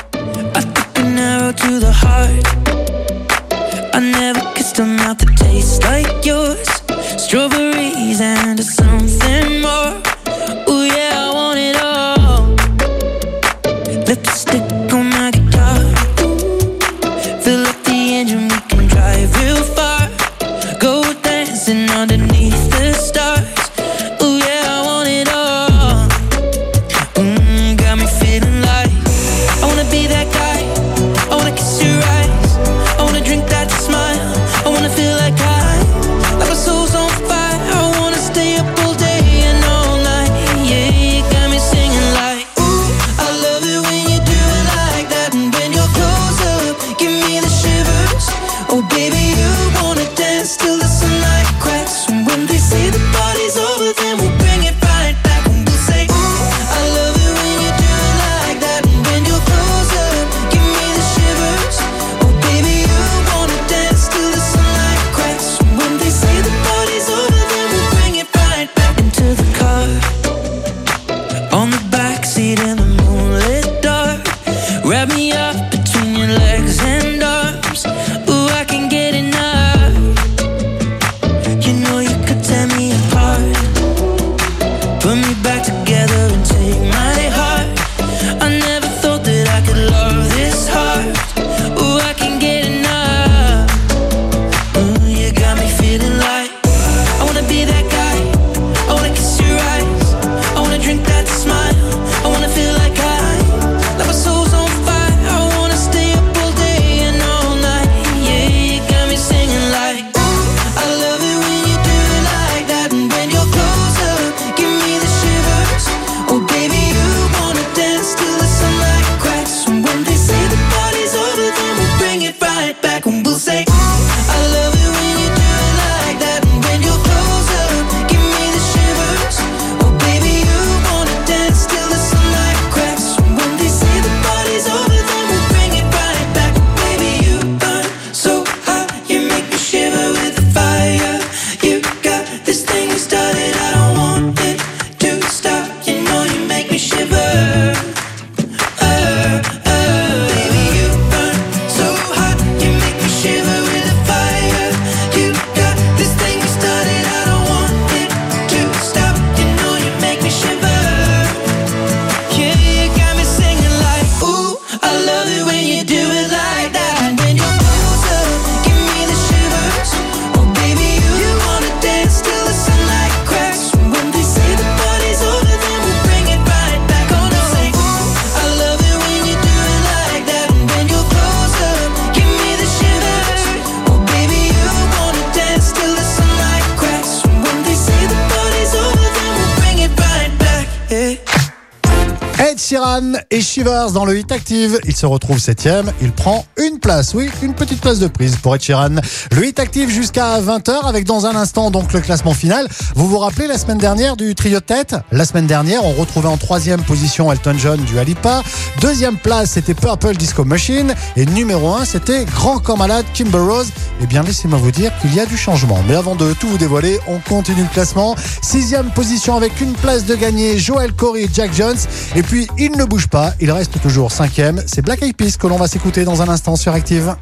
Il se retrouve septième. Il prend une place, oui, une petite place de prise pour Ed Sheeran. Le hit actif jusqu'à 20h avec dans un instant donc le classement final. Vous vous rappelez la semaine dernière du trio de tête? La semaine dernière, on retrouvait en troisième position Elton John du Alipa. Deuxième place, c'était Purple Disco Machine. Et numéro un, c'était Grand Corps Malade Kimber Rose eh bien laissez-moi vous dire qu'il y a du changement. Mais avant de tout vous dévoiler, on continue le classement. Sixième position avec une place de gagné, Joël Corey, Jack Jones. Et puis il ne bouge pas, il reste toujours cinquième. C'est Black Eyed Peas que l'on va s'écouter dans un instant sur Active.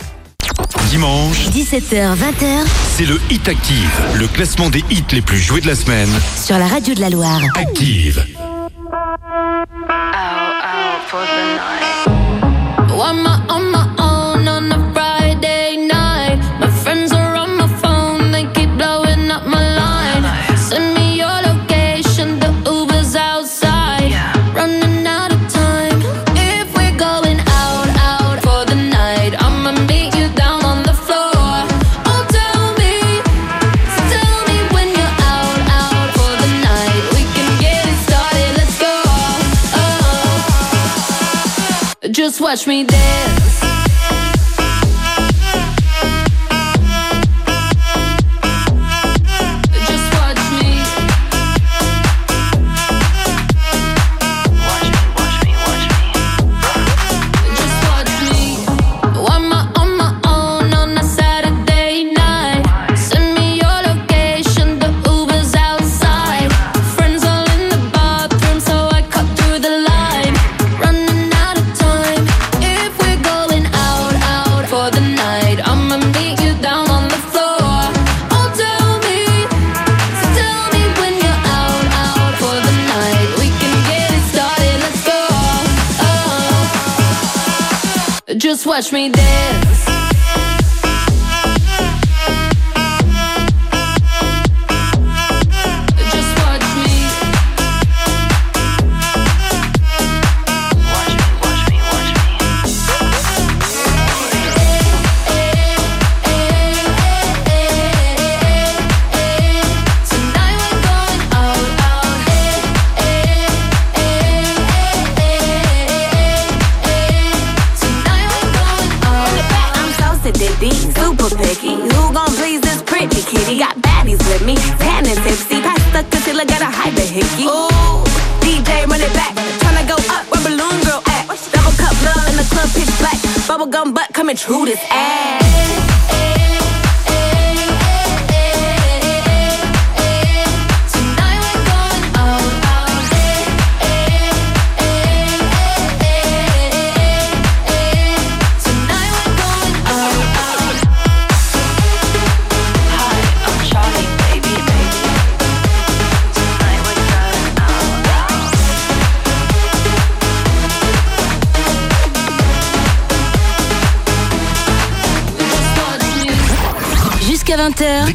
Dimanche, 17h-20h, c'est le Hit Active, le classement des hits les plus joués de la semaine. Sur la radio de la Loire. Active. watch me dance. Just watch me dance.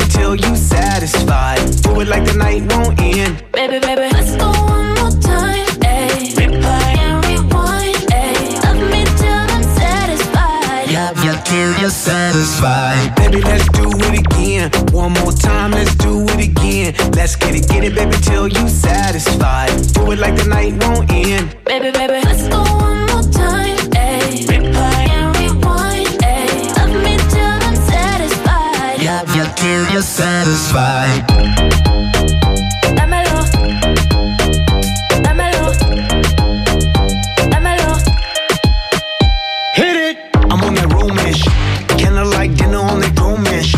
It, get baby, till you satisfied. Do it like the night won't end. Baby, baby, let's go one more time. Ayy, replay and rewind. Ayy, love me till I'm satisfied. Love you till you're satisfied. Baby, let's do it again. One more time, let's do it again. Let's get it, get it, baby, till you satisfied. Do it like the night won't end. Baby, baby, let's go one more time. Love you till you're satisfied. Dámelo. Dámelo. Dámelo. Hit it! I'm on that roamish. Kinda like dinner on that groomish.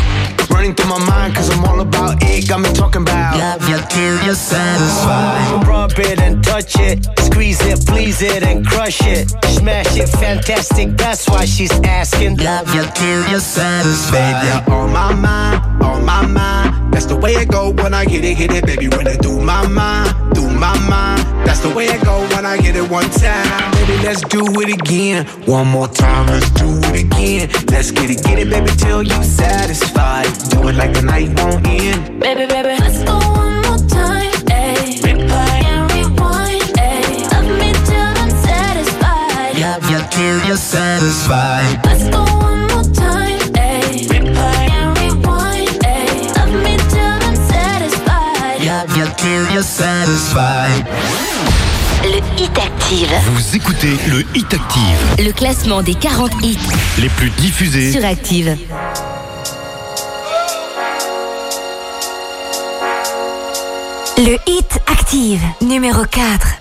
Running through my mind, cause I'm all about it. Got me talking about love you till you're satisfied. Rub it and touch it, squeeze it, please it and crush it. Smash it, fantastic, that's why she's asking. Love you till you're satisfied. Baby, you're on my mind, on my mind. That's the way it go when I get it, hit it, baby. Run it through my mind, through my mind. That's the way it go when I get it one time. Baby, let's do it again. One more time, let's do it again. Let's get it, get it, baby, till you satisfied. Do it like the night won't end. Baby, baby, let's go one more time. Love you till you're satisfied. Let's go one more time. Ayy, replay and rewind. Ayy, love me till I'm satisfied. Love you till you're satisfied. Le Hit Active. Vous écoutez le Hit Active, Le classement des 40 hits les plus diffusés sur Active. Le Hit Active, numéro 4.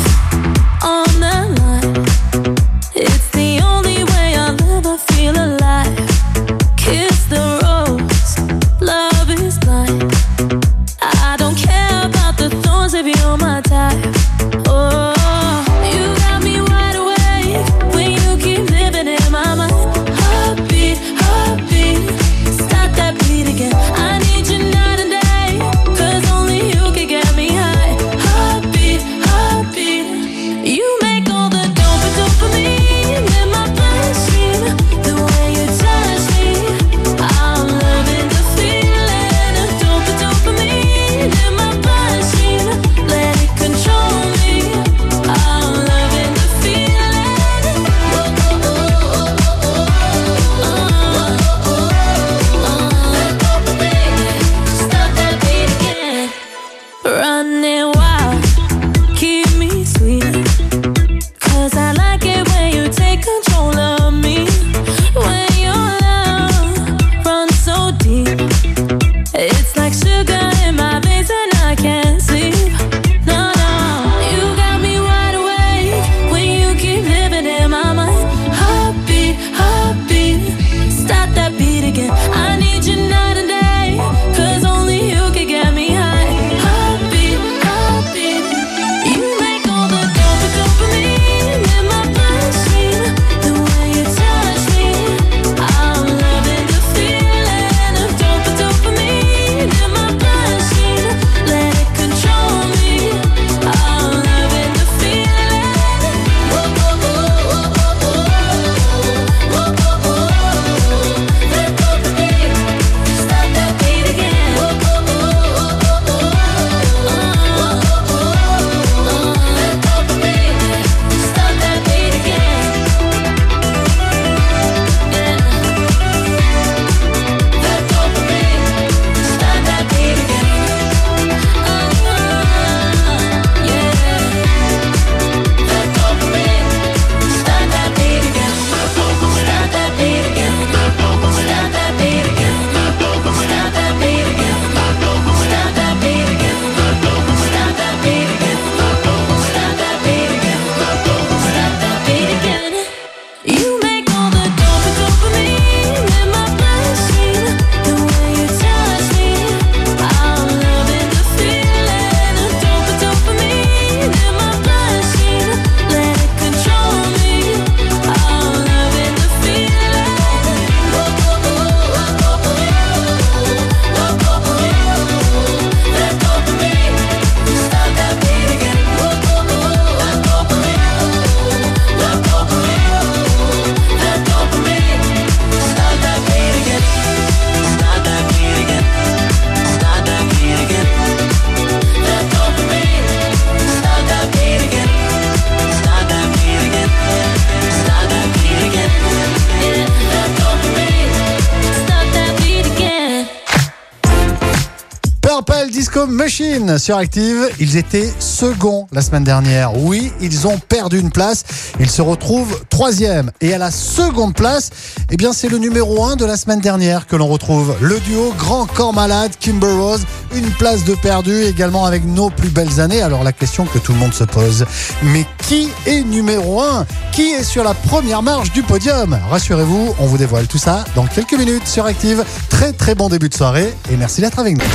Machine sur Active. Ils étaient seconds la semaine dernière. Oui, ils ont perdu une place. Ils se retrouvent troisième. Et à la seconde place, eh bien, c'est le numéro un de la semaine dernière que l'on retrouve. Le duo Grand Corps Malade, Kimber Rose. Une place de perdu également avec nos plus belles années. Alors la question que tout le monde se pose. Mais qui est numéro un? Qui est sur la première marche du podium? Rassurez-vous, on vous dévoile tout ça dans quelques minutes sur Active. Très très bon début de soirée et merci d'être avec nous.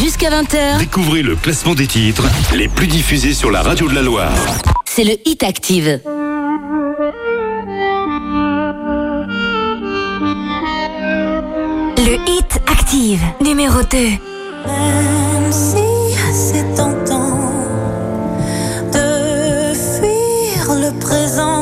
Jusqu'à 20h, Découvrez le classement des titres les plus diffusés sur la radio de la Loire. c'est le Hit Active. Le Hit Active, numéro 2. Même si c'est tentant de fuir le présent,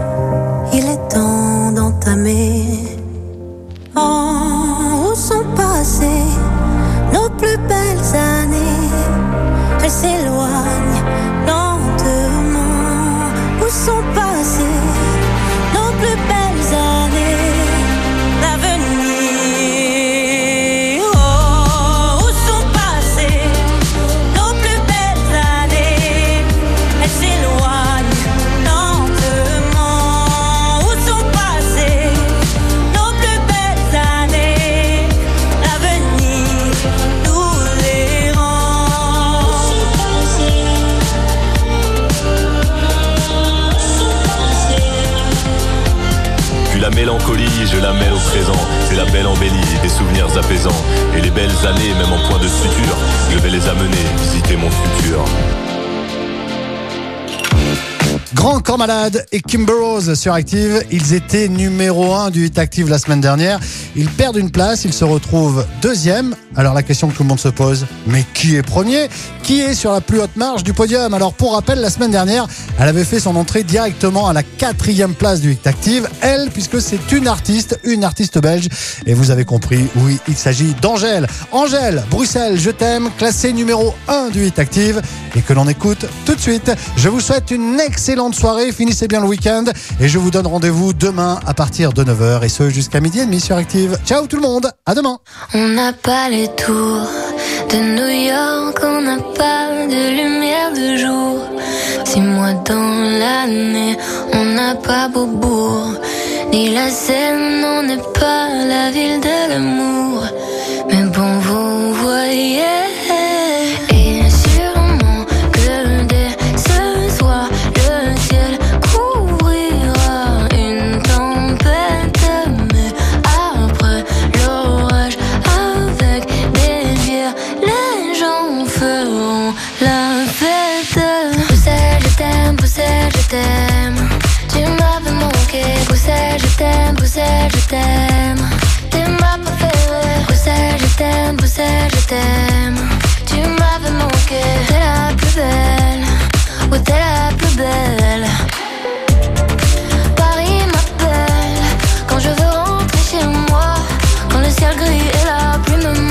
Mélancolie, je la mêle au présent. C'est la belle embellie, des souvenirs apaisants. Et les belles années, même en point de suture, je vais les amener visiter mon futur. Grand Corps Malade et Kimber Rose sur Active. Ils étaient numéro 1 du Hit Active la semaine dernière. Ils perdent une place, ils se retrouvent deuxième. Alors la question que tout le monde se pose, mais qui est premier? Qui est sur la plus haute marge du podium? Alors pour rappel, la semaine dernière, elle avait fait son entrée directement à la quatrième place du Hit Active. Elle, puisque c'est une artiste, une artiste belge. Et vous avez compris, oui, il s'agit d'Angèle. Angèle, Bruxelles, je t'aime, classée numéro 1 du Hit Active. Et que l'on écoute tout de suite. Je vous souhaite une excellente soirée, finissez bien le week-end. Et je vous donne rendez-vous demain à partir de 9h et ce jusqu'à midi et demi sur Active. Ciao tout le monde, à demain. On n'a pas les tours de New York, on n'a pas de lumière de jour. Six mois dans l'année, on n'a pas Beaubourg, ni la Seine, on n'est pas la ville de l'amour. Mais bon, vous voyez, t'aime, Bruxelles, je t'aime. Tu m'avais manqué, t'es la plus belle. Oh, t'es la plus belle. Paris m'appelle quand je veux rentrer chez moi. Quand le ciel gris et la pluie me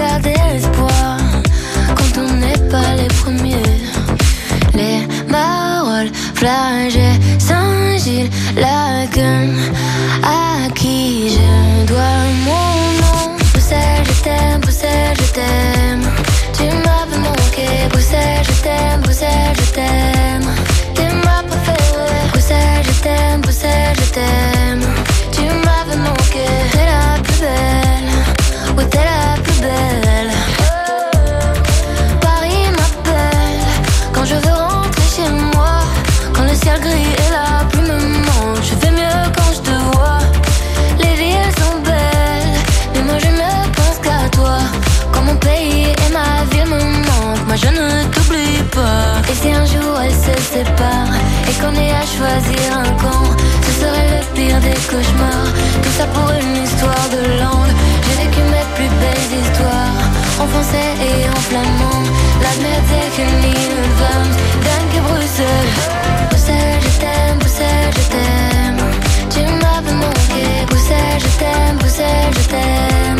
l'espoir. Quand on n'est pas les premiers. Les paroles, flagey, Saint-Gilles, Laken, à qui je dois mon nom? Bruxelles, je t'aime, Bruxelles, je t'aime. Tu m'avais manqué, Bruxelles, je t'aime, Bruxelles, je t'aime. T'es ma je t'aime, je t'aime. Tu m'avais manqué, la plus belle, Et si un jour elle se sépare et qu'on ait à choisir un camp, ce serait le pire des cauchemars. Tout ça pour une histoire de langue. J'ai vécu mes plus belles histoires en français et en flamand. La merde c'est qu'une ligne femme, Dank et Bruxelles. Bruxelles, je t'aime, Bruxelles, je t'aime. Tu m'avais manqué, Bruxelles, je t'aime, Bruxelles, je t'aime.